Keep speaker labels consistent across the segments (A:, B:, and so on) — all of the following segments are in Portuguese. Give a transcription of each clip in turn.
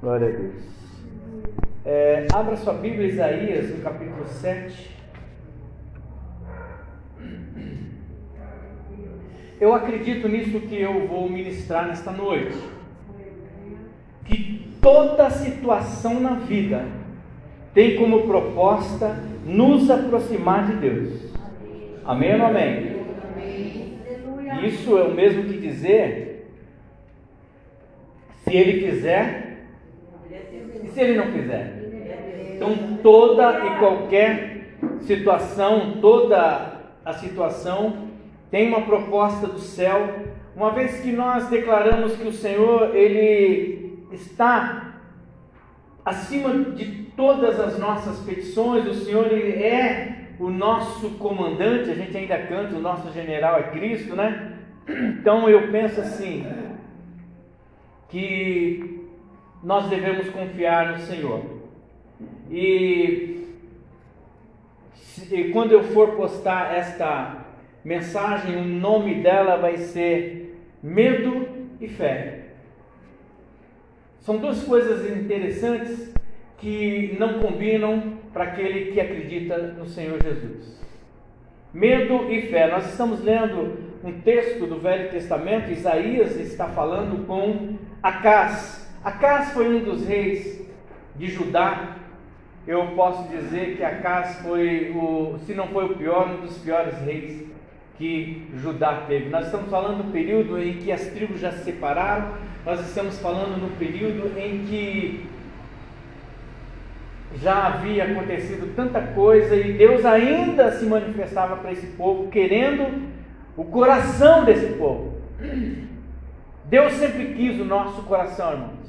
A: Glória a Deus. É, abra sua Bíblia, Isaías, no capítulo 7. Eu acredito nisso que eu vou ministrar nesta noite. Que toda situação na vida tem como proposta nos aproximar de Deus. Amém ou não amém? Isso é o mesmo que dizer: se Ele quiser, se Ele não quiser. Então, toda e qualquer situação, toda a situação tem uma proposta do céu, uma vez que nós declaramos que o Senhor, Ele está acima de todas as nossas petições, o Senhor Ele é o nosso comandante, a gente ainda canta, o nosso general é Cristo, né? Então eu penso assim, que nós devemos confiar no Senhor. E, e quando eu for postar esta mensagem, o nome dela vai ser Medo e Fé. São duas coisas interessantes que não combinam para aquele que acredita no Senhor Jesus. Medo e fé. Nós estamos lendo um texto do Velho Testamento, Isaías está falando com Acás. Acás foi um dos reis de Judá. Eu posso dizer que Acás foi o, se não foi o pior, um dos piores reis que Judá teve. Nós estamos falando do período em que as tribos já se separaram, nós estamos falando no período em que já havia acontecido tanta coisa e Deus ainda se manifestava para esse povo, querendo o coração desse povo. Deus sempre quis o nosso coração, irmãos.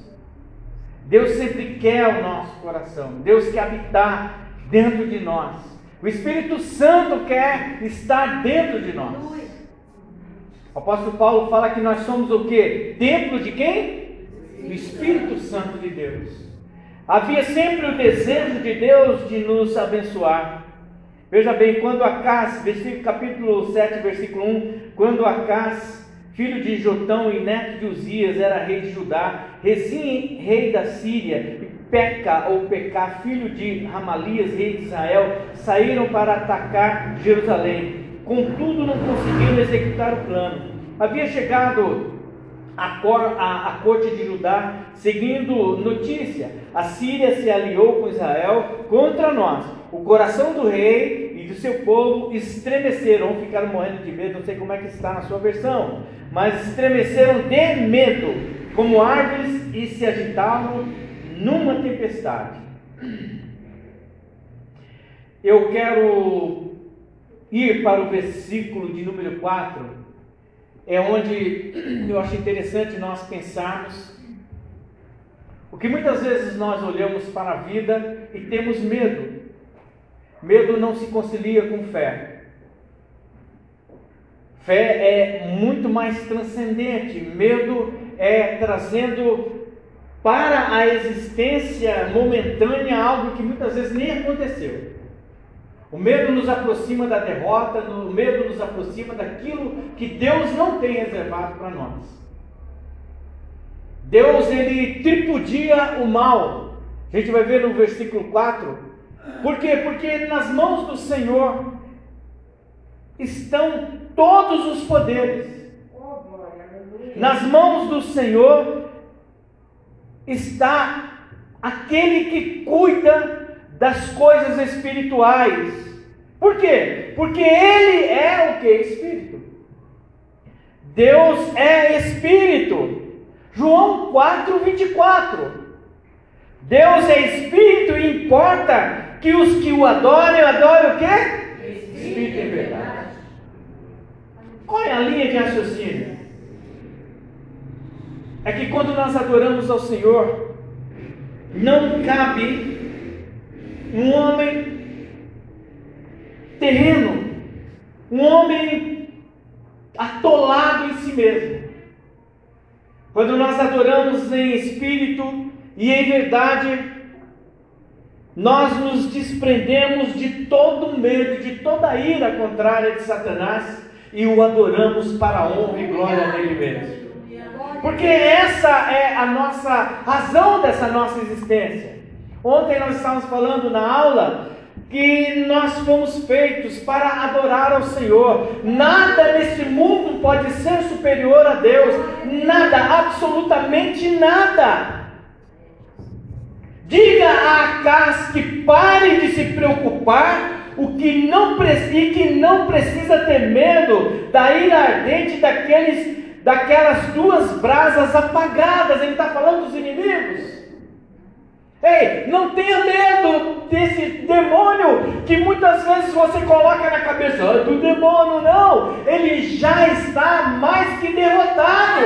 A: Deus sempre quer o nosso coração. Deus quer habitar dentro de nós. O Espírito Santo quer estar dentro de nós. O apóstolo Paulo fala que nós somos o que? Templo de quem? Do Espírito Santo de Deus. Havia sempre o desejo de Deus de nos abençoar. Veja bem, quando versículo, capítulo 7, versículo 1, quando Acás, filho de Jotão e neto de Uzias, era rei de Judá, Rezim, rei da Síria, Peca ou Pecá, filho de Ramalias, rei de Israel, saíram para atacar Jerusalém. Contudo, não conseguiram executar o plano. Havia chegado a, cor, a, a corte de Judá, seguindo notícia, a Síria se aliou com Israel contra nós. O coração do rei e do seu povo estremeceram, ficaram morrendo de medo, não sei como é que está na sua versão, mas estremeceram de medo, como árvores, e se agitavam numa tempestade. Eu quero ir para o versículo de número 4, é onde eu acho interessante nós pensarmos o que muitas vezes nós olhamos para a vida e temos medo. Medo não se concilia com fé. Fé é muito mais transcendente. Medo é trazendo para a existência momentânea algo que muitas vezes nem aconteceu. O medo nos aproxima da derrota, o medo nos aproxima daquilo que Deus não tem reservado para nós. Deus ele tripudia o mal. A gente vai ver no versículo 4. Por quê? Porque nas mãos do Senhor estão todos os poderes. Nas mãos do Senhor está aquele que cuida das coisas espirituais. Por quê? Porque ele é o que? Espírito. Deus é Espírito. João 4, 24. Deus é Espírito e importa que os que o adorem, adorem o quê? Espírito em verdade. Qual é a linha de raciocínio? é que quando nós adoramos ao Senhor, não cabe um homem terreno, um homem atolado em si mesmo. Quando nós adoramos em espírito e em verdade, nós nos desprendemos de todo medo, de toda ira contrária de Satanás e o adoramos para a honra e glória dele mesmo. Porque essa é a nossa razão dessa nossa existência. Ontem nós estávamos falando na aula que nós fomos feitos para adorar ao Senhor. Nada neste mundo pode ser superior a Deus. Nada, absolutamente nada. Diga a Acas que pare de se preocupar o que não e que não precisa ter medo da ira ardente daqueles, daquelas duas brasas apagadas. Ele está falando dos inimigos. Ei, não tenha medo desse demônio que muitas vezes você coloca na cabeça ah, do demônio, não. Ele já está mais que derrotado.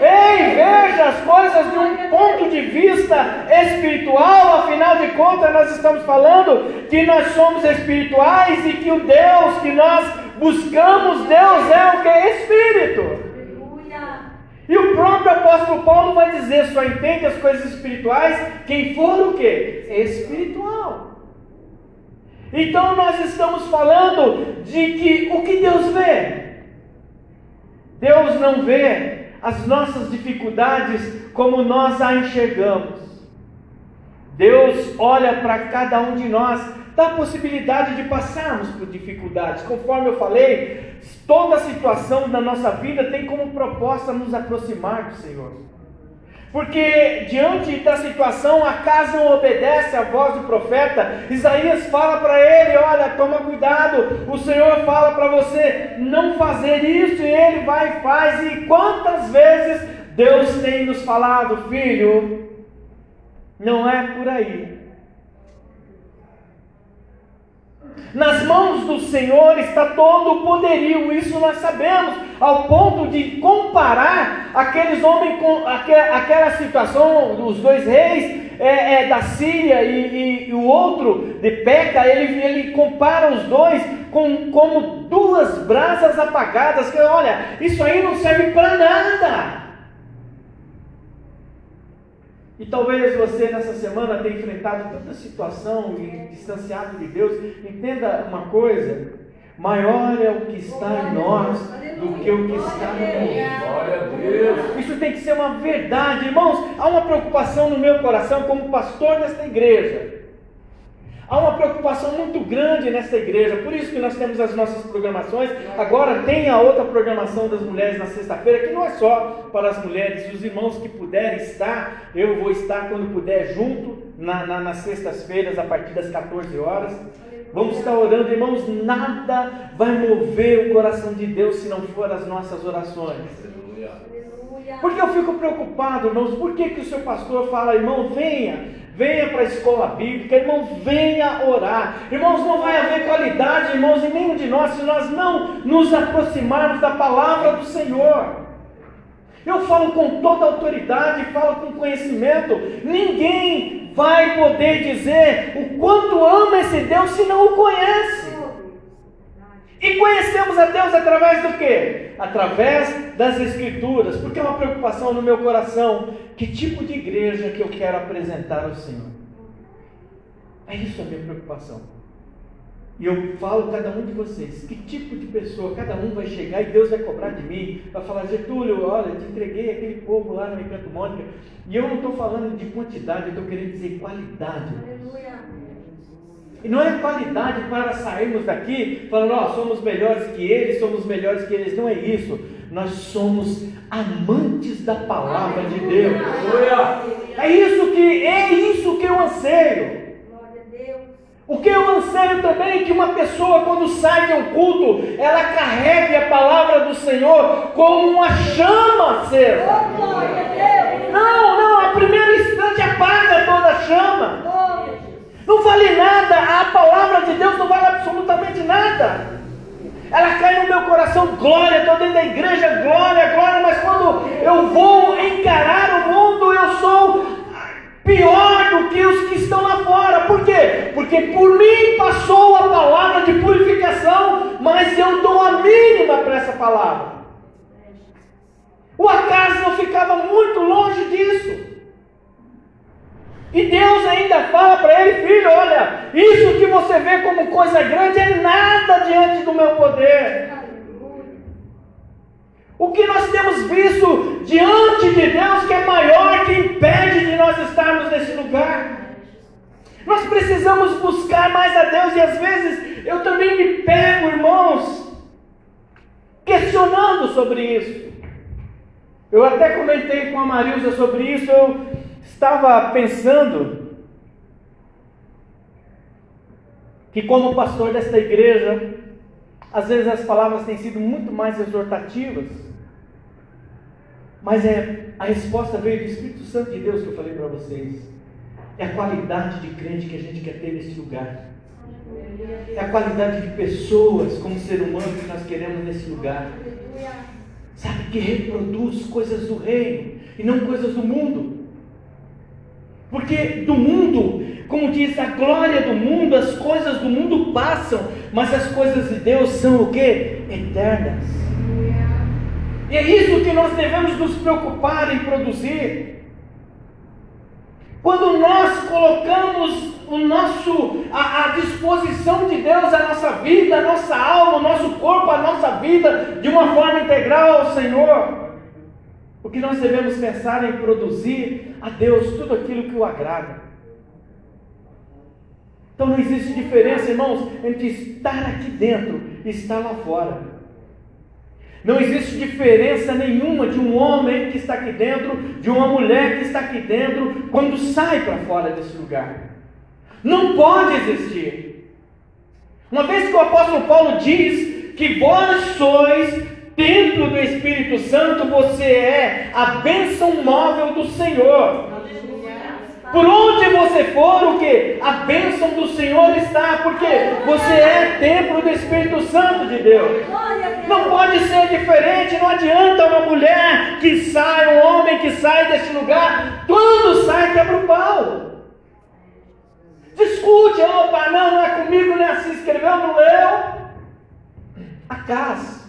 A: Ei, veja as coisas de um ponto de vista espiritual, afinal de contas, nós estamos falando que nós somos espirituais e que o Deus que nós buscamos, Deus é o que? Espírito. E o próprio apóstolo Paulo vai dizer: só entende as coisas espirituais quem for o que? Espiritual. Então nós estamos falando de que o que Deus vê? Deus não vê as nossas dificuldades como nós a enxergamos. Deus olha para cada um de nós da possibilidade de passarmos por dificuldades. Conforme eu falei, toda situação da nossa vida tem como proposta nos aproximar do Senhor. Porque diante da situação, a casa não obedece à voz do profeta. Isaías fala para ele: Olha, toma cuidado. O Senhor fala para você não fazer isso, e ele vai e faz. E quantas vezes Deus tem nos falado, filho, não é por aí. Nas mãos do Senhor está todo o poderio, isso nós sabemos, ao ponto de comparar aqueles homens com aquela situação dos dois reis é, é, da Síria e, e, e, o outro de Peca, ele, ele compara os dois com, como duas brasas apagadas, que olha, isso aí não serve para nada. E talvez você nessa semana tenha enfrentado tanta situação e distanciado de Deus. Entenda uma coisa: maior é o que está em nós do que o que está no mundo. Glória a Deus. Isso tem que ser uma verdade, irmãos. Há uma preocupação no meu coração como pastor desta igreja. Há uma preocupação muito grande nessa igreja, por isso que nós temos as nossas programações. Agora tem a outra programação das mulheres na sexta-feira, que não é só para as mulheres, os irmãos que puderem estar, eu vou estar quando puder junto, na, na, nas sextas-feiras, a partir das 14 horas. Vamos estar orando, irmãos. Nada vai mover o coração de Deus se não for as nossas orações. Porque eu fico preocupado, irmãos. Por que, que o seu pastor fala, irmão, venha, venha para a escola bíblica, irmão, venha orar. Irmãos, não vai haver qualidade, irmãos, em nenhum de nós se nós não nos aproximarmos da palavra do Senhor. Eu falo com toda autoridade, falo com conhecimento. Ninguém vai poder dizer o quanto ama esse Deus se não o conhece. E conhecemos a Deus através do quê? Através das Escrituras, porque é uma preocupação no meu coração. Que tipo de igreja que eu quero apresentar ao Senhor? É isso a minha preocupação. E eu falo cada um de vocês, que tipo de pessoa cada um vai chegar e Deus vai cobrar de mim, vai falar, Getúlio, olha, te entreguei aquele povo lá no Encanto Mônica, e eu não estou falando de quantidade, eu estou querendo dizer qualidade. Aleluia. E não é qualidade para sairmos daqui falando, ó, oh, somos melhores que eles, somos melhores que eles. Não é isso. Nós somos amantes da palavra de Deus. É isso que é isso que eu anseio. O que eu anseio também é que uma pessoa, quando sai de um culto, ela carregue a palavra do Senhor como uma chama acesa. Não, não, a primeiro instante apaga toda a chama. Não vale nada, a palavra de Deus não vale absolutamente nada. Ela cai no meu coração, glória, estou dentro da igreja, glória, glória, mas quando eu vou encarar o mundo, eu sou pior do que os que estão lá fora. Por quê? Porque por mim passou a palavra de purificação, mas eu dou a mínima para essa palavra. O acaso ficava muito longe disso. E Deus ainda fala para ele, filho, olha, isso que você vê como coisa grande é nada diante do meu poder. O que nós temos visto diante de Deus que é maior que impede de nós estarmos nesse lugar? Nós precisamos buscar mais a Deus e às vezes eu também me pego, irmãos, questionando sobre isso. Eu até comentei com a Marilza sobre isso, eu estava pensando que como pastor desta igreja, às vezes as palavras têm sido muito mais exortativas mas é, a resposta veio do Espírito Santo de Deus que eu falei para vocês. É a qualidade de crente que a gente quer ter nesse lugar. É a qualidade de pessoas como ser humano que nós queremos nesse lugar. Sabe, que reproduz coisas do reino e não coisas do mundo. Porque do mundo, como diz a glória do mundo, as coisas do mundo passam, mas as coisas de Deus são o que? Eternas. E é isso que nós devemos nos preocupar em produzir. Quando nós colocamos o nosso, a, a, disposição de Deus, a nossa vida, a nossa alma, o nosso corpo, a nossa vida, de uma forma integral ao Senhor, o que nós devemos pensar em produzir a Deus tudo aquilo que o agrada. Então não existe diferença, irmãos, entre estar aqui dentro e estar lá fora. Não existe diferença nenhuma de um homem que está aqui dentro, de uma mulher que está aqui dentro, quando sai para fora desse lugar. Não pode existir. Uma vez que o apóstolo Paulo diz que vós sois templo do Espírito Santo, você é a bênção móvel do Senhor. Por onde você for, o que? A bênção do Senhor está, porque você é templo do Espírito Santo de Deus. Não pode ser diferente, não adianta uma mulher que sai, um homem que sai desse lugar, quando sai quebra o pau. Discute, opa, não, não é comigo, não é assim, escreveu, não leu. A casa.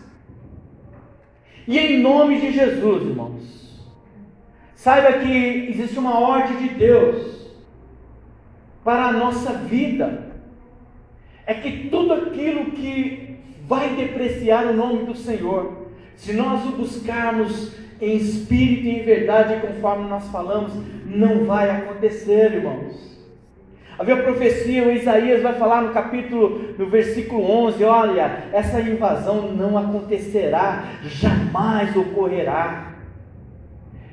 A: E em nome de Jesus, irmãos, Saiba que existe uma ordem de Deus para a nossa vida. É que tudo aquilo que vai depreciar o nome do Senhor, se nós o buscarmos em espírito e em verdade, conforme nós falamos, não vai acontecer, irmãos. Havia profecia, o Isaías vai falar no capítulo, no versículo 11: olha, essa invasão não acontecerá, jamais ocorrerá.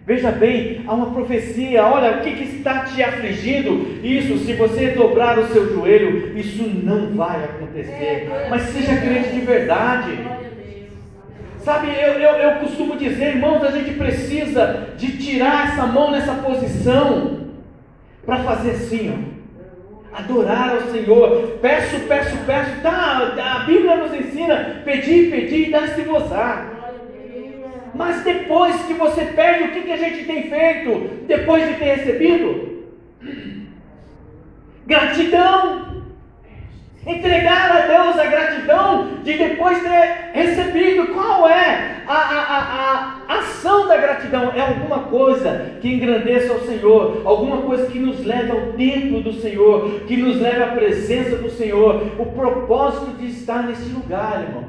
A: Veja bem, há uma profecia, olha, o que, que, está te afligindo? Isso, se você dobrar o seu joelho, isso não vai acontecer. Mas seja crente de verdade. Sabe, eu, eu, eu costumo dizer, irmãos, a gente precisa de tirar essa mão nessa posição para fazer assim, ó. Adorar ao Senhor, peço, peço, peço, tá, a Bíblia nos ensina, pedir, pedir e dar-se-vos-á. Mas depois que você perde, o que, que a gente tem feito depois de ter recebido? Gratidão. Entregar a Deus a gratidão de depois ter recebido. Qual é a, a, a, a ação da gratidão? É alguma coisa que engrandeça ao Senhor, alguma coisa que nos leve ao templo do Senhor, que nos leve à presença do Senhor, o propósito de estar nesse lugar, irmão.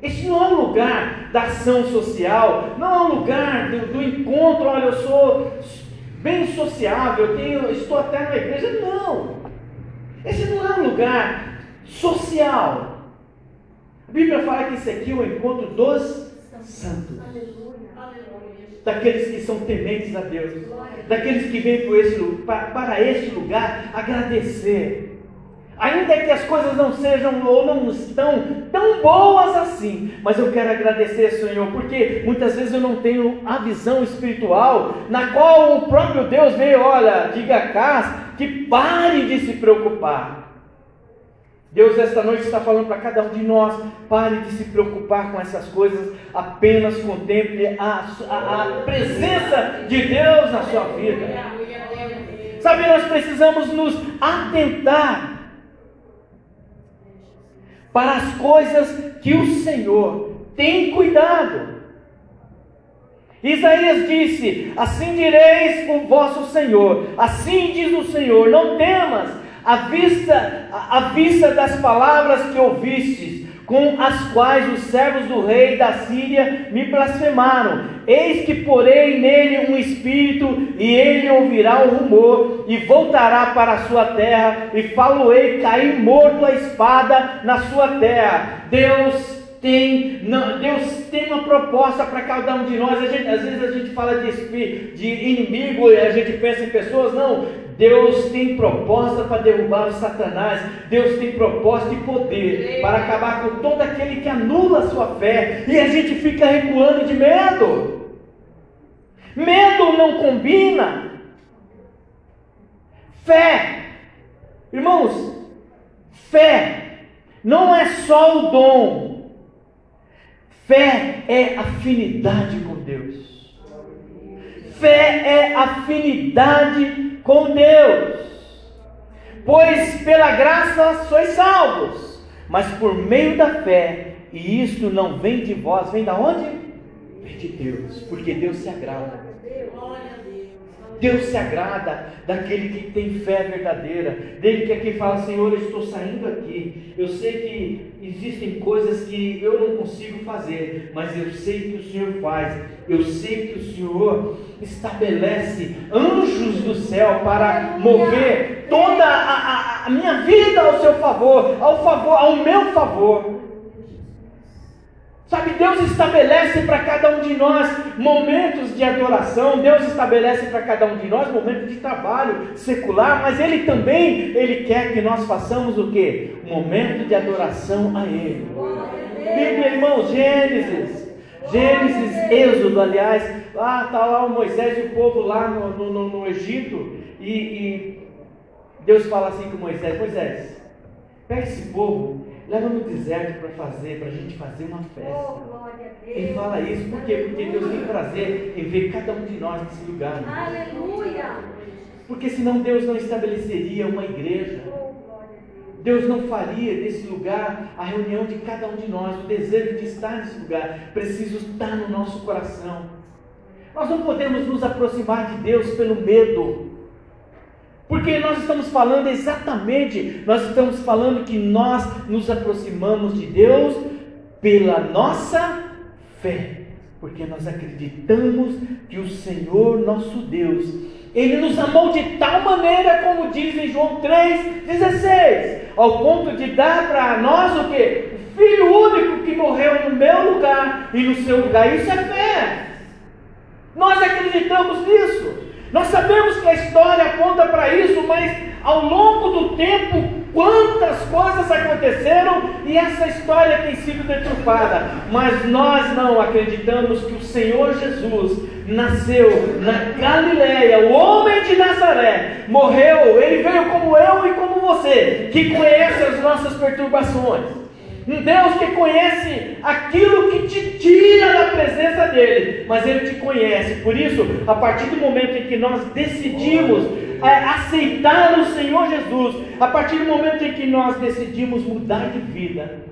A: Este não é um lugar da ação social, não é um lugar do, do encontro, olha, eu sou bem sociável, eu tenho, estou até na igreja. Não! Esse não é um lugar social. A Bíblia fala que esse aqui é o encontro dos santos. Daqueles que são tementes a Deus. Daqueles que vêm para, para este lugar agradecer Ainda que as coisas não sejam ou não estão tão boas assim, mas eu quero agradecer, Senhor, porque muitas vezes eu não tenho a visão espiritual na qual o próprio Deus veio, olha, diga a Cas que pare de se preocupar. Deus esta noite está falando para cada um de nós: pare de se preocupar com essas coisas, apenas contemple a, a, a presença de Deus na sua vida. Sabe, nós precisamos nos atentar para as coisas que o Senhor tem cuidado. Isaías disse: Assim direis o vosso Senhor, assim diz o Senhor: Não temas, à vista, à vista das palavras que ouvistes, com as quais os servos do rei da Síria me blasfemaram. Eis que porei nele um espírito, e ele ouvirá o rumor, e voltará para a sua terra, e faloei cair morto a espada na sua terra. Deus tem, não, Deus tem uma proposta para cada um de nós. Gente, às vezes a gente fala de, de inimigo e a gente pensa em pessoas. Não, Deus tem proposta para derrubar o Satanás. Deus tem proposta e poder para acabar com todo aquele que anula a sua fé. E a gente fica recuando de medo. Medo não combina. Fé, irmãos, fé não é só o dom, Fé é afinidade com Deus. Fé é afinidade com Deus. Pois pela graça sois salvos, mas por meio da fé, e isto não vem de vós, vem da onde? Vem de Deus, porque Deus se agrada. Deus se agrada daquele que tem fé verdadeira, dele que aqui fala: Senhor, eu estou saindo aqui. Eu sei que existem coisas que eu não consigo fazer, mas eu sei que o Senhor faz. Eu sei que o Senhor estabelece anjos do céu para mover toda a, a, a minha vida ao seu favor, ao favor, ao meu favor. Sabe, Deus estabelece para cada um de nós momentos de adoração, Deus estabelece para cada um de nós momentos de trabalho secular, mas Ele também, Ele quer que nós façamos o que? Momento de adoração a Ele. Bíblia, irmão, Gênesis, Gênesis, Êxodo, aliás, lá está lá o Moisés e o povo lá no, no, no Egito, e, e Deus fala assim com Moisés, Moisés, pega esse povo leva no deserto para fazer, para a gente fazer uma festa. Oh, Ele fala isso, por quê? Porque Deus tem prazer em ver cada um de nós nesse lugar. Aleluia! Porque senão Deus não estabeleceria uma igreja. Oh, Deus não faria desse lugar a reunião de cada um de nós, o desejo de estar nesse lugar. Precisa estar no nosso coração. Nós não podemos nos aproximar de Deus pelo medo. Porque nós estamos falando exatamente, nós estamos falando que nós nos aproximamos de Deus pela nossa fé. Porque nós acreditamos que o Senhor nosso Deus, Ele nos amou de tal maneira, como diz em João 3,16, ao ponto de dar para nós o que? O Filho único que morreu no meu lugar e no seu lugar. Isso é fé. Nós acreditamos nisso. Nós sabemos que a história aponta para isso, mas ao longo do tempo, quantas coisas aconteceram e essa história tem sido deturpada. Mas nós não acreditamos que o Senhor Jesus nasceu na Galileia, o homem de Nazaré, morreu, ele veio como eu e como você, que conhece as nossas perturbações. Um Deus que conhece aquilo que te tira presença dele, mas ele te conhece. Por isso, a partir do momento em que nós decidimos é, aceitar o Senhor Jesus, a partir do momento em que nós decidimos mudar de vida,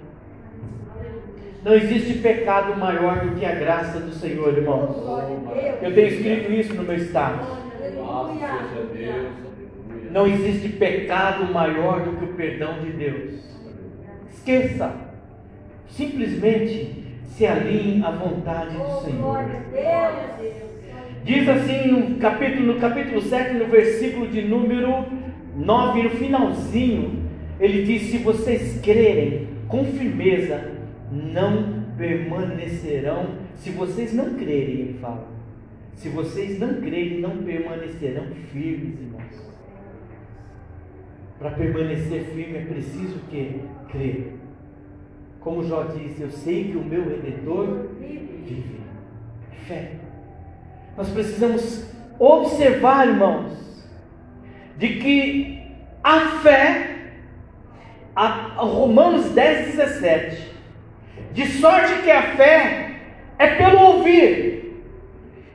A: não existe pecado maior do que a graça do Senhor, irmãos. Eu tenho escrito isso no meu status. Não existe pecado maior do que o perdão de Deus. Esqueça simplesmente se alinhe à vontade do Senhor. Diz assim no capítulo, no capítulo 7, no versículo de número 9, no finalzinho, ele diz: Se vocês crerem com firmeza, não permanecerão. Se vocês não crerem, ele fala. Se vocês não crerem, não permanecerão firmes, irmãos. Para permanecer firme é preciso que crer. Como Jó disse, eu sei que o meu redentor vive. Fé. Nós precisamos observar, irmãos, de que a fé, a Romanos 10, 17, de sorte que a fé é pelo ouvir,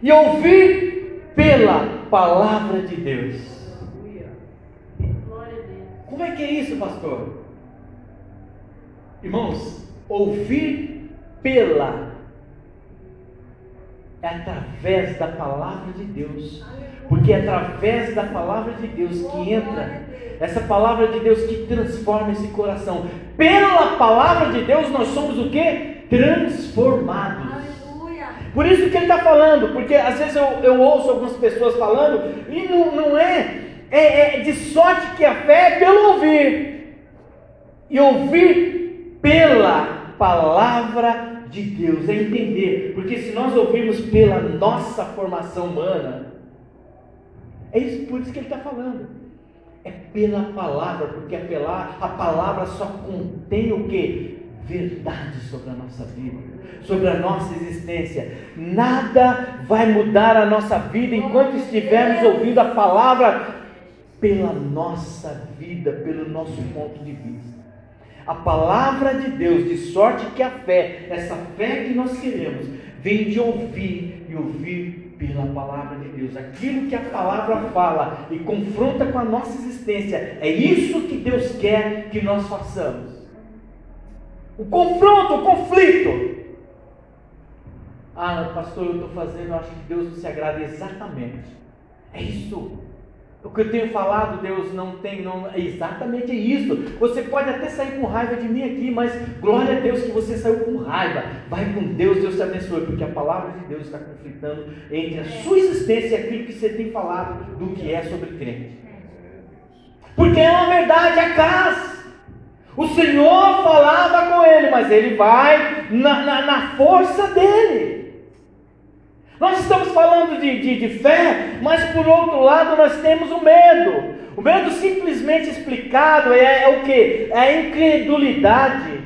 A: e ouvir pela palavra de Deus. Como é que é isso, pastor? Irmãos, ouvir pela é através da palavra de Deus. Porque é através da palavra de Deus que entra, essa palavra de Deus que transforma esse coração. Pela palavra de Deus nós somos o que? Transformados. Por isso que ele está falando, porque às vezes eu, eu ouço algumas pessoas falando, e não, não é, é, é de sorte que a fé é pelo ouvir, e ouvir pela palavra de Deus, é entender, porque se nós ouvirmos pela nossa formação humana, é isso por isso que ele está falando. É pela palavra, porque a, a palavra só contém o que? Verdade sobre a nossa vida, sobre a nossa existência. Nada vai mudar a nossa vida enquanto estivermos ouvindo a palavra pela nossa vida, pelo nosso ponto de vista. A palavra de Deus, de sorte que a fé, essa fé que nós queremos, vem de ouvir e ouvir pela palavra de Deus. Aquilo que a palavra fala e confronta com a nossa existência, é isso que Deus quer que nós façamos. O confronto, o conflito. Ah, pastor, eu estou fazendo, eu acho que Deus não se agrada exatamente. É isso. O que eu tenho falado, Deus não tem, não, é exatamente isso. Você pode até sair com raiva de mim aqui, mas glória a Deus que você saiu com raiva. Vai com Deus, Deus te abençoe, porque a palavra de Deus está conflitando entre a sua existência e aquilo que você tem falado do que é sobre crente. Porque é uma verdade acaso. O Senhor falava com ele, mas ele vai na, na, na força dele. Nós estamos falando de, de, de, fé, mas por outro lado nós temos o medo. O medo simplesmente explicado é, é o que? É a incredulidade.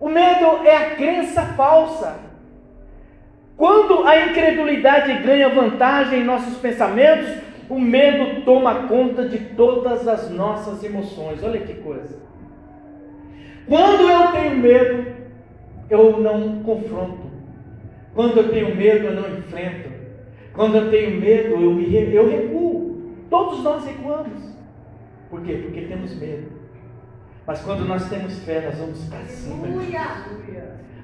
A: O medo é a crença falsa. Quando a incredulidade ganha vantagem em nossos pensamentos, o medo toma conta de todas as nossas emoções. Olha que coisa. Quando eu tenho medo, eu não confronto. Quando eu tenho medo, eu não enfrento. Quando eu tenho medo, eu, me, eu recuo. Todos nós recuamos. Por quê? Porque temos medo. Mas quando nós temos fé, nós vamos para cima.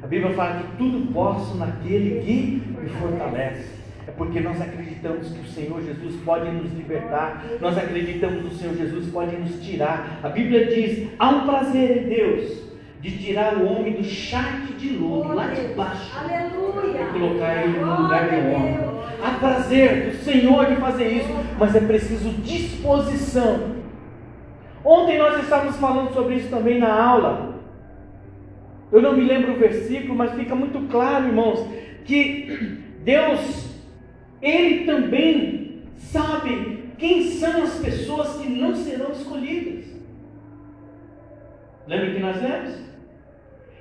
A: A Bíblia fala que tudo posso naquele que me fortalece. É porque nós acreditamos que o Senhor Jesus pode nos libertar, nós acreditamos que o Senhor Jesus pode nos tirar. A Bíblia diz: há um prazer em Deus de tirar o homem do charque de lodo, lá de baixo, Aleluia. e colocar ele no lugar de homem. Há prazer do Senhor de fazer isso, mas é preciso disposição. Ontem nós estávamos falando sobre isso também na aula. Eu não me lembro o versículo, mas fica muito claro, irmãos, que Deus, Ele também sabe quem são as pessoas que não serão escolhidas. Lembra que nós lemos?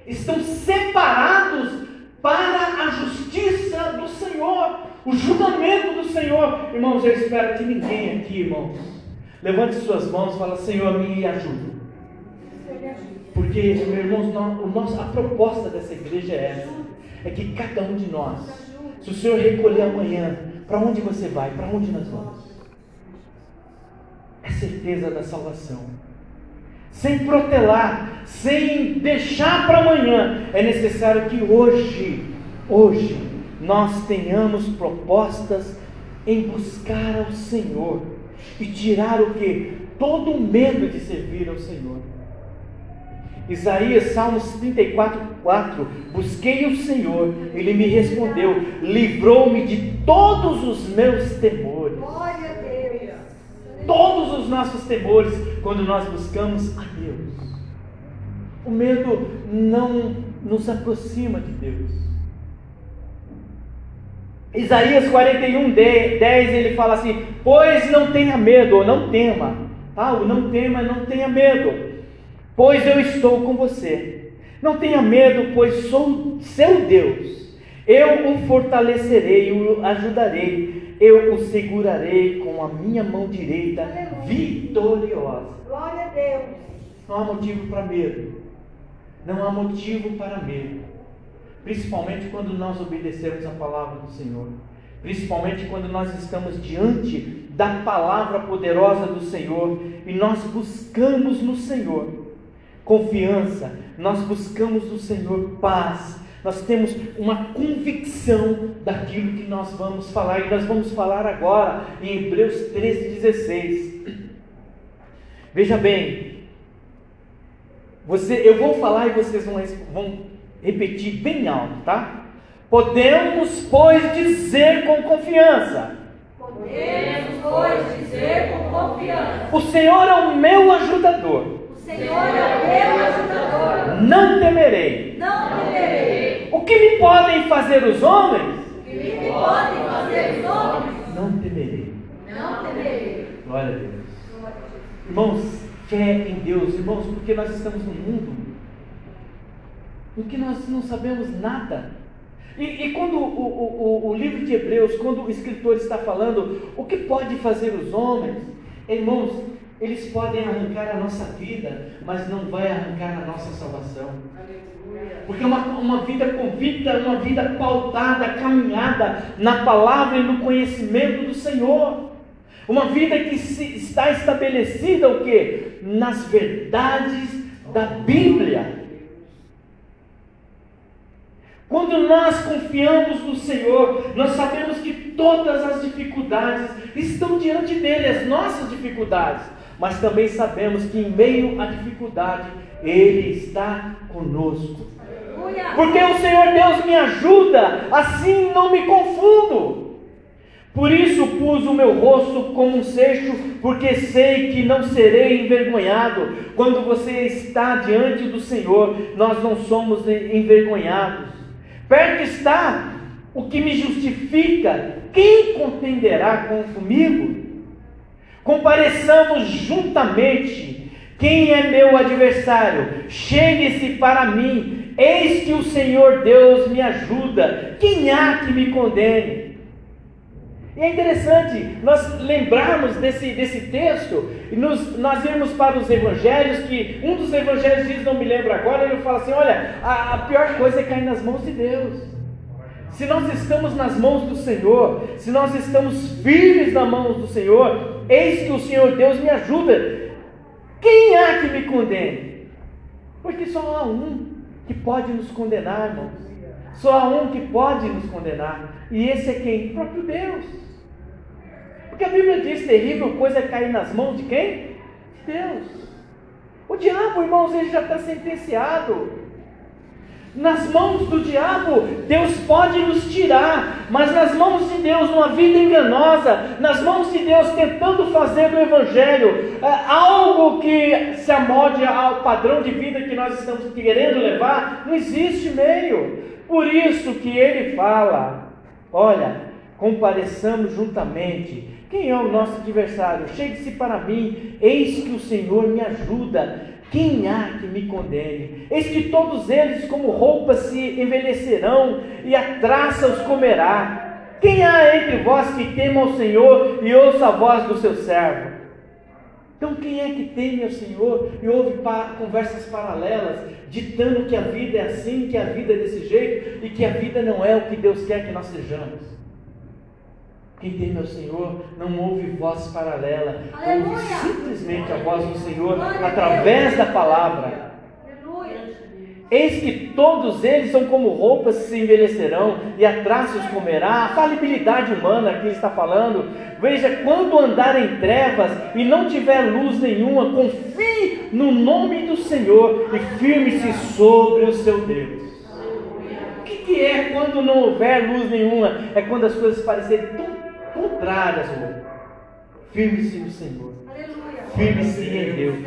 A: estão separados para a justiça do Senhor, o julgamento do Senhor. Irmãos, eu espero que ninguém aqui, irmãos, levante suas mãos e fale, Senhor, me ajuda. Porque, irmãos, nosso, a proposta dessa igreja é essa: é que cada um de nós, se o Senhor recolher amanhã, para onde você vai? Para onde nós vamos? É certeza da salvação sem protelar, sem deixar para amanhã. É necessário que hoje, hoje, nós tenhamos propostas em buscar ao Senhor e tirar o que? Todo o medo de servir ao Senhor. Isaías, Salmos 34, 4. Busquei o Senhor, Ele me respondeu, livrou-me de todos os meus temores. Todos os nossos temores quando nós buscamos a Deus. O medo não nos aproxima de Deus. Isaías 41, 10, ele fala assim: Pois não tenha medo, ou não tema. Tá? O não tema, não tenha medo, pois eu estou com você. Não tenha medo, pois sou seu Deus. Eu o fortalecerei, o ajudarei eu o segurarei com a minha mão direita vitoriosa.
B: Glória a Deus.
A: Não há motivo para medo. Não há motivo para medo. Principalmente quando nós obedecemos a palavra do Senhor. Principalmente quando nós estamos diante da palavra poderosa do Senhor e nós buscamos no Senhor confiança, nós buscamos no Senhor paz, nós temos uma convicção daquilo que nós vamos falar, e nós vamos falar agora em Hebreus 13, 16. Veja bem, você, eu vou falar e vocês vão, vão repetir bem alto, tá? Podemos, pois, dizer com confiança.
B: Podemos, pois, dizer com confiança.
A: O Senhor é o meu ajudador.
B: O Senhor é o meu ajudador.
A: Não temerei.
B: Não temerei.
A: O que me podem fazer os homens?
B: O que me podem fazer os homens?
A: Não temerei.
B: Não temerei.
A: Glória a Deus. Irmãos, fé em Deus, irmãos, porque nós estamos num mundo em que nós não sabemos nada. E, e quando o, o, o, livro de Hebreus, quando o escritor está falando, o que pode fazer os homens, irmãos, eles podem arrancar a nossa vida, mas não vai arrancar a nossa salvação. Porque uma, uma vida convicta, uma vida pautada, caminhada na palavra e no conhecimento do Senhor. Uma vida que se, está estabelecida o quê? Nas verdades da Bíblia. Quando nós confiamos no Senhor, nós sabemos que todas as dificuldades estão diante dele, as nossas dificuldades, mas também sabemos que em meio à dificuldade, Ele está conosco. Porque o Senhor Deus me ajuda, assim não me confundo. Por isso pus o meu rosto como um seixo, porque sei que não serei envergonhado. Quando você está diante do Senhor, nós não somos envergonhados. Perto está o que me justifica. Quem contenderá com comigo? Compareçamos juntamente. Quem é meu adversário? Chegue-se para mim. Eis que o Senhor Deus me ajuda. Quem há que me condene? E é interessante nós lembrarmos desse, desse texto e nos, nós irmos para os evangelhos, que um dos evangelhos diz, não me lembro agora, ele fala assim: olha, a, a pior coisa é cair nas mãos de Deus. Se nós estamos nas mãos do Senhor, se nós estamos firmes nas mãos do Senhor, eis que o Senhor Deus me ajuda. Quem há que me condene? Porque só há um que pode nos condenar, irmãos. Só há um que pode nos condenar. E esse é quem? O próprio Deus. Porque a Bíblia diz: terrível coisa é cair nas mãos de quem? De Deus. O diabo, irmãos, ele já está sentenciado. Nas mãos do diabo, Deus pode nos tirar, mas nas mãos de Deus, uma vida enganosa, nas mãos de Deus, tentando fazer do Evangelho é, algo que se amode ao padrão de vida que nós estamos querendo levar, não existe meio. Por isso que ele fala: olha, compareçamos juntamente quem é o nosso adversário? Chegue-se para mim, eis que o Senhor me ajuda. Quem há que me condene? Eis que todos eles, como roupas, se envelhecerão, e a traça os comerá. Quem há entre vós que tema ao Senhor e ouça a voz do seu servo? Então, quem é que teme ao Senhor e ouve conversas paralelas, ditando que a vida é assim, que a vida é desse jeito e que a vida não é o que Deus quer que nós sejamos? Quem teme ao Senhor não ouve voz paralela, Aleluia. ouve simplesmente a voz do Senhor através da palavra. Eis que todos eles são como roupas que se envelhecerão e a traça os comerá. A falibilidade humana que ele está falando. Veja, quando andar em trevas e não tiver luz nenhuma, confie no nome do Senhor e firme-se sobre o seu Deus. O que, que é quando não houver luz nenhuma? É quando as coisas parecerem tão contrárias, amor. Firme-se no Senhor. Firme-se em Deus.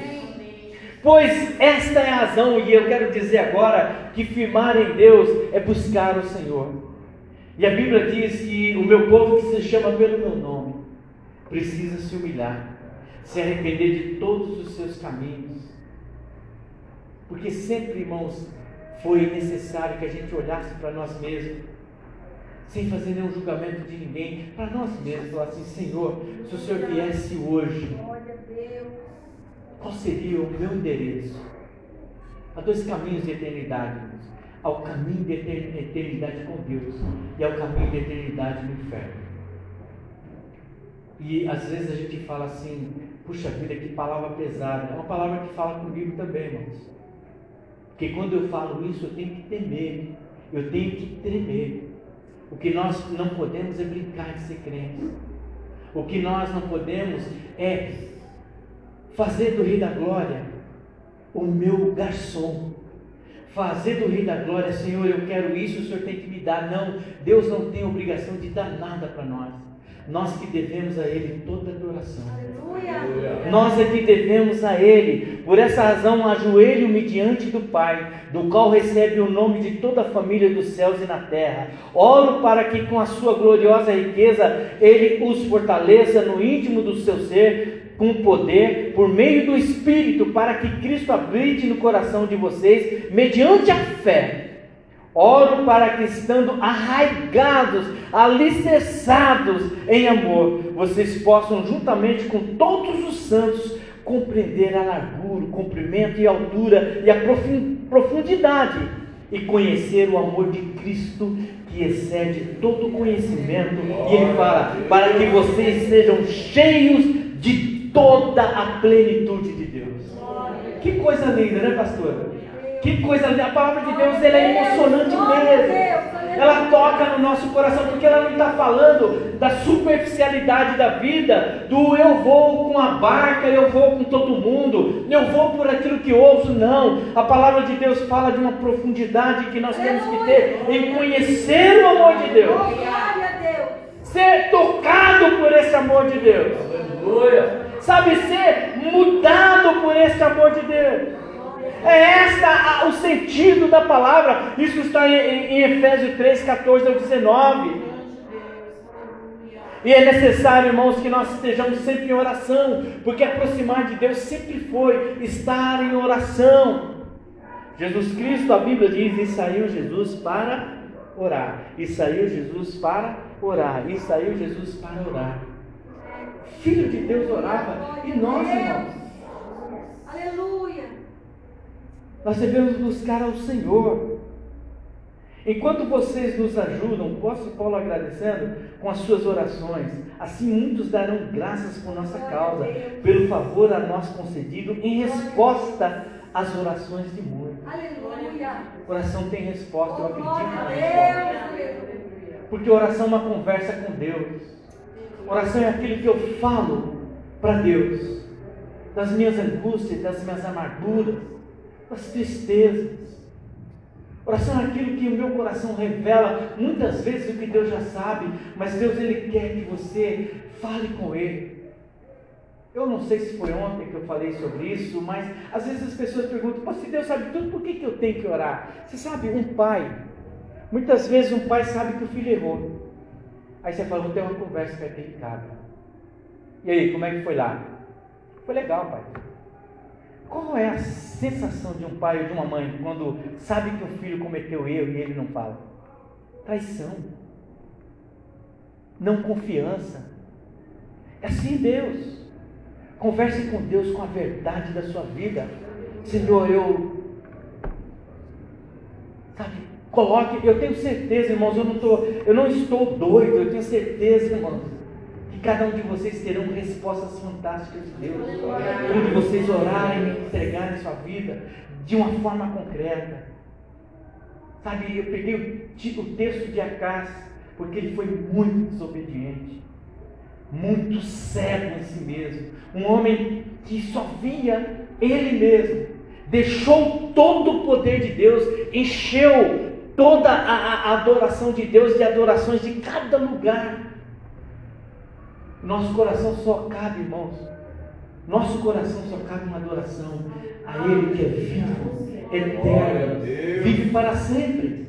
A: Pois esta é a razão, e eu quero dizer agora que firmar em Deus é buscar o Senhor. E a Bíblia diz que o meu povo que se chama pelo meu nome precisa se humilhar, se arrepender de todos os seus caminhos. Porque sempre, irmãos, foi necessário que a gente olhasse para nós mesmos sem fazer nenhum julgamento de ninguém, para nós mesmos, falar assim: Senhor, se o Senhor viesse hoje, qual seria o meu endereço? Há dois caminhos de eternidade, ao caminho de eternidade com Deus e ao caminho de eternidade no inferno. E às vezes a gente fala assim, puxa vida, que palavra pesada. É uma palavra que fala comigo também, irmãos. Porque quando eu falo isso, eu tenho que temer eu tenho que tremer. O que nós não podemos é brincar de ser crentes. O que nós não podemos é fazer do Rei da Glória o meu garçom. Fazer do Rei da Glória, Senhor, eu quero isso, o Senhor tem que me dar. Não, Deus não tem obrigação de dar nada para nós. Nós que devemos a Ele toda adoração. Nós é que devemos a Ele. Por essa razão, ajoelho-me diante do Pai, do qual recebe o nome de toda a família dos céus e na terra. Oro para que, com a sua gloriosa riqueza, Ele os fortaleça no íntimo do seu ser, com poder, por meio do Espírito, para que Cristo habite no coração de vocês, mediante a fé. Oro para que, estando arraigados, alicerçados em amor, vocês possam, juntamente com todos os santos, compreender a largura, o comprimento e a altura e a profun- profundidade e conhecer o amor de Cristo que excede todo conhecimento. E ele fala: para que vocês sejam cheios de toda a plenitude de Deus. Que coisa linda, né, pastora? Que coisa linda. A palavra de Deus ela é emocionante mesmo. Ela toca no nosso coração, porque ela não está falando da superficialidade da vida, do eu vou com a barca, eu vou com todo mundo, eu vou por aquilo que ouço, não. A palavra de Deus fala de uma profundidade que nós temos que ter em conhecer o amor de Deus,
B: Glória a Deus.
A: ser tocado por esse amor de Deus, sabe, ser mudado por esse amor de Deus. É esta o sentido da palavra. Isso está em, em- Efésios 3, 14 ao 19. E é necessário, irmãos, que nós estejamos sempre em oração, porque aproximar de Deus sempre foi estar em oração. Jesus Cristo, a Bíblia diz, e saiu Jesus para orar, e saiu Jesus para orar, e saiu Jesus para orar. Filho de Deus orava, e nós, irmãos,
B: Aleluia.
A: Nós devemos buscar ao Senhor. Enquanto vocês nos ajudam, o apóstolo Paulo agradecendo com as suas orações, assim muitos darão graças por nossa causa, pelo favor a nós concedido, em resposta às orações de muitos.
B: Aleluia.
A: O coração tem resposta, eu acredito
B: Glória
A: na resposta. Porque oração é uma conversa com Deus. Oração é aquilo que eu falo para Deus, das minhas angústias, das minhas amarguras, das tristezas. Oração é aquilo que o meu coração revela, muitas vezes o que Deus já sabe, mas Deus ele quer que você fale com Ele. Eu não sei se foi ontem que eu falei sobre isso, mas às vezes as pessoas perguntam: se Deus sabe tudo, por que, que eu tenho que orar? Você sabe, um pai, muitas vezes um pai sabe que o filho errou. Aí você fala: Vou ter uma conversa que em casa. E aí, como é que foi lá? Foi legal, pai. Qual é a sensação de um pai ou de uma mãe quando sabe que o filho cometeu erro e ele não fala? Traição, não confiança. É assim Deus. Converse com Deus com a verdade da sua vida. Senhor, eu. Sabe, coloque, eu tenho certeza, irmãos, eu não, tô, eu não estou doido, eu tenho certeza, irmãos, cada um de vocês terão respostas fantásticas de Deus. Quando vocês orarem e entregarem sua vida de uma forma concreta. Sabe, eu peguei o, o texto de Acás, porque ele foi muito desobediente, muito cego em si mesmo, um homem que só via ele mesmo, deixou todo o poder de Deus, encheu toda a, a- a adoração de Deus de adorações de cada lugar. Nosso coração só cabe, irmãos. Nosso coração só cabe uma adoração a Ele que é vivo, eterno, vive para sempre.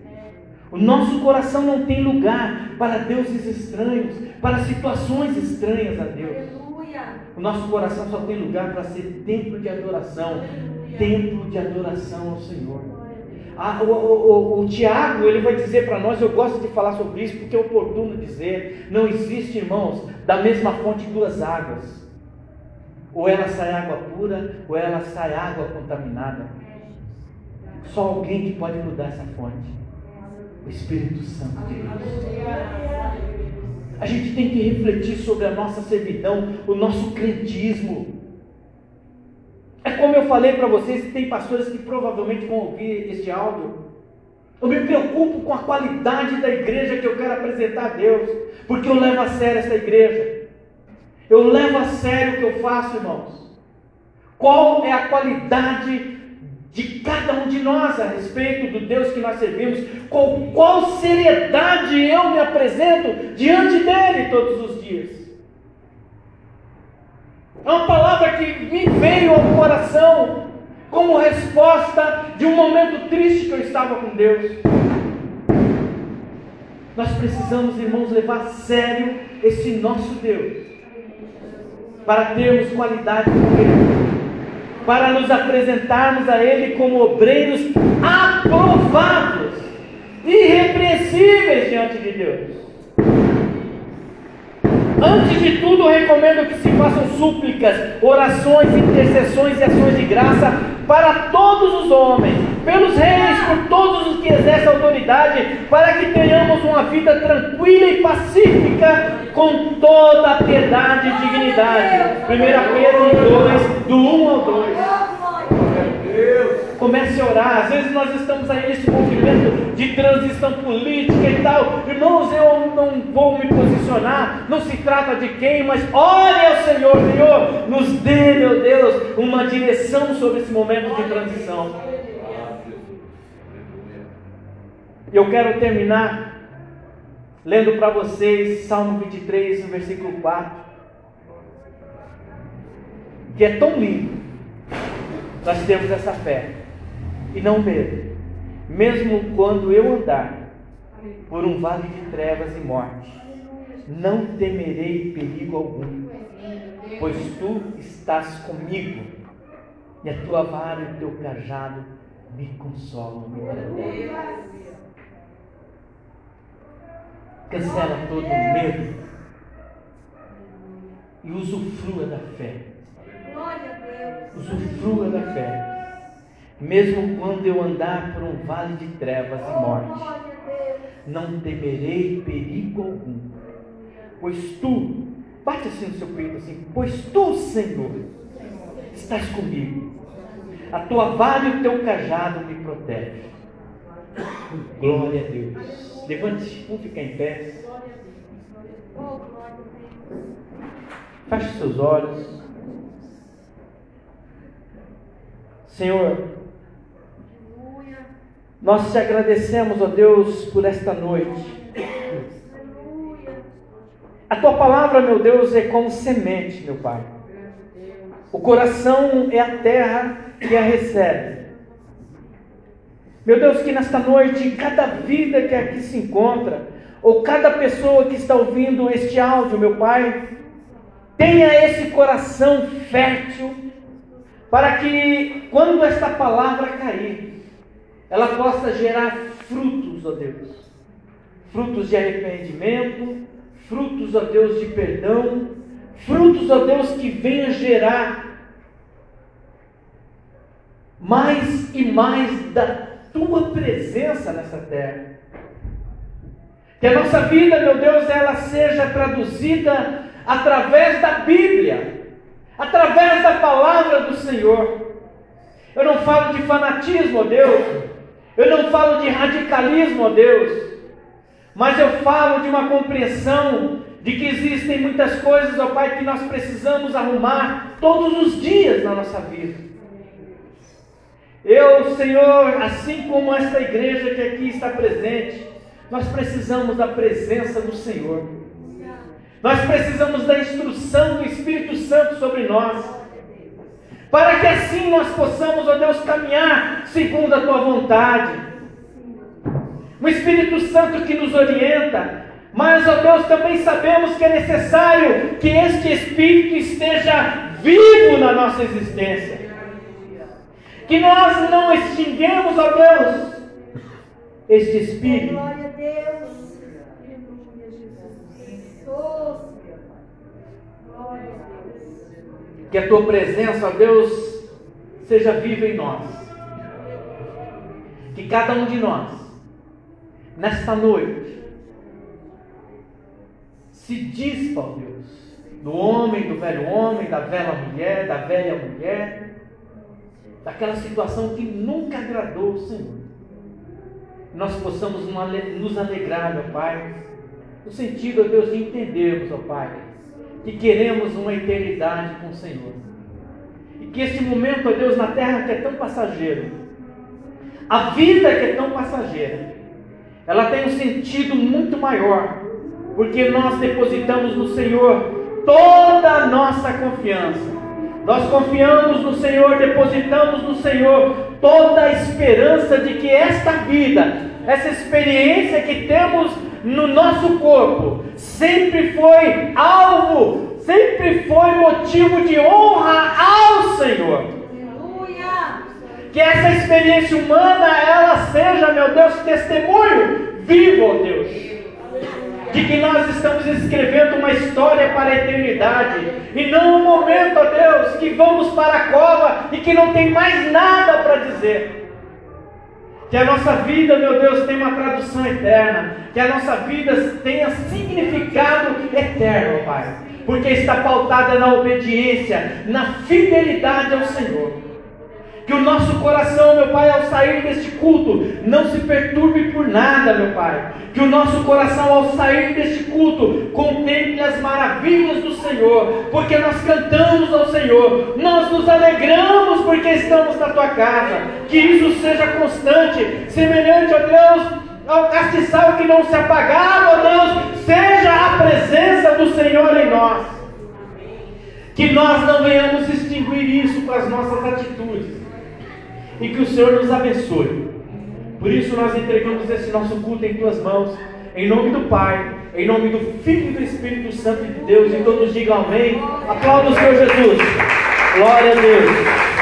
A: O nosso coração não tem lugar para deuses estranhos, para situações estranhas a Deus. O nosso coração só tem lugar para ser templo de adoração, templo de adoração ao Senhor. O, o- o- o Tiago ele vai dizer para nós, eu gosto de falar sobre isso porque é oportuno dizer, não existe, irmãos, da mesma fonte duas águas. Ou ela sai água pura, ou ela sai água contaminada. Só alguém que pode mudar essa fonte. O Espírito Santo de Deus. A gente tem que refletir sobre a nossa servidão, o nosso crentismo. É como eu falei para vocês, tem pastores que provavelmente vão ouvir este áudio. Eu me preocupo com a qualidade da igreja que eu quero apresentar a Deus, porque eu levo a sério essa igreja. Eu levo a sério o que eu faço, irmãos. Qual é a qualidade de cada um de nós a respeito do Deus que nós servimos? Com qual seriedade eu me apresento diante dele todos os dias? É uma palavra que me veio ao coração como resposta de um momento triste que eu estava com Deus. Nós precisamos, irmãos, levar a sério esse nosso Deus, para termos qualidade com Ele, para nos apresentarmos a Ele como obreiros aprovados, irrepreensíveis diante de Deus. Antes de tudo, recomendo que se façam súplicas, orações, intercessões e ações de graça para todos os homens, pelos reis, por todos os que exercem autoridade, para que tenhamos uma vida tranquila e pacífica, com toda a piedade e dignidade. 1 Pedro 2, do 1 ao 2. Comece a orar. Às vezes nós estamos aí nesse movimento de transição política e tal. Irmãos, eu não vou me posicionar. Não se trata de quem, mas ore ao Senhor. Senhor, nos dê, meu Deus, uma direção sobre esse momento de transição. Eu quero terminar lendo para vocês Salmo 23, versículo 4, que é tão lindo. Nós temos essa fé e não medo, mesmo quando eu andar por um vale de trevas e morte, não temerei perigo algum, pois tu estás comigo, e a tua vara e o teu cajado me consolam. Cancela todo o medo e usufrua da fé. Usufrua da fé mesmo quando eu andar por um vale de trevas e morte, não temerei perigo algum, pois tu, bate assim no seu peito assim, pois tu, Senhor, estás comigo, a tua vara e o teu cajado me protegem. Glória a Deus. Levante, vamos ficar em pé. Feche seus olhos. Senhor, nós te agradecemos, ó Deus, por esta noite. A tua palavra, meu Deus, é como semente, meu Pai. O coração é a terra que a recebe. Meu Deus, que nesta noite, cada vida que aqui se encontra, ou cada pessoa que está ouvindo este áudio, meu Pai, tenha esse coração fértil, para que quando esta palavra cair, ela possa gerar frutos, ó Deus. Frutos de arrependimento, frutos, ó Deus, de perdão, frutos, ó Deus, que venham gerar mais e mais da tua presença nessa terra. Que a nossa vida, meu Deus, ela seja traduzida através da Bíblia, através da palavra do Senhor. Eu não falo de fanatismo, ó Deus, eu não falo de radicalismo, ó Deus, mas eu falo de uma compreensão de que existem muitas coisas, ó Pai, que nós precisamos arrumar todos os dias na nossa vida. Eu, Senhor, assim como esta igreja que aqui está presente, nós precisamos da presença do Senhor. Nós precisamos da instrução do Espírito Santo sobre nós para que assim nós possamos, ó Deus, caminhar segundo a tua vontade. O Espírito Santo que nos orienta, mas, ó Deus, também sabemos que é necessário que este Espírito esteja vivo na nossa existência. Que nós não extinguemos, ó Deus, este Espírito. Glória a Deus. Aleluia, Jesus. Glória a Deus. Que a tua presença, Deus, seja viva em nós. Que cada um de nós, nesta noite, se dispa, ó Deus, do homem, do velho homem, da velha mulher, da velha mulher, daquela situação que nunca agradou o Senhor. nós possamos nos alegrar, meu Pai, no sentido, ó Deus, de entendermos, ó Pai, que queremos uma eternidade com o Senhor. E que este momento, ó Deus, na terra que é tão passageiro, a vida que é tão passageira, ela tem um sentido muito maior, porque nós depositamos no Senhor toda a nossa confiança. Nós confiamos no Senhor, depositamos no Senhor toda a esperança de que esta vida, essa experiência que temos no nosso corpo, sempre foi alvo, sempre foi motivo de honra ao Senhor.
B: Aleluia.
A: Que essa experiência humana, ela seja, meu Deus, testemunho vivo, ó Deus de que nós estamos escrevendo uma história para a eternidade e não um momento, ó Deus, que vamos para a cova e que não tem mais nada para dizer. Que a nossa vida, meu Deus, tenha uma tradução eterna, que a nossa vida tenha significado eterno, Pai, porque está pautada na obediência, na fidelidade ao Senhor. Que o nosso coração, meu Pai, ao sair deste culto, não se perturbe por nada, meu Pai. Que o nosso coração, ao sair deste culto, contemple as maravilhas do Senhor, porque nós cantamos ao Senhor, nós nos alegramos porque estamos na tua casa. Que isso seja constante, semelhante, ó Deus, ao castiçal que não se apagava, ó Deus, seja a presença do Senhor em nós. Que nós não venhamos extinguir isso com as nossas atitudes e que o Senhor nos abençoe. Por isso nós entregamos esse nosso culto em tuas mãos, em nome do Pai, em nome do Filho e do Espírito Santo de Deus, e todos digam amém. Aplauda o Senhor Jesus. Glória a Deus.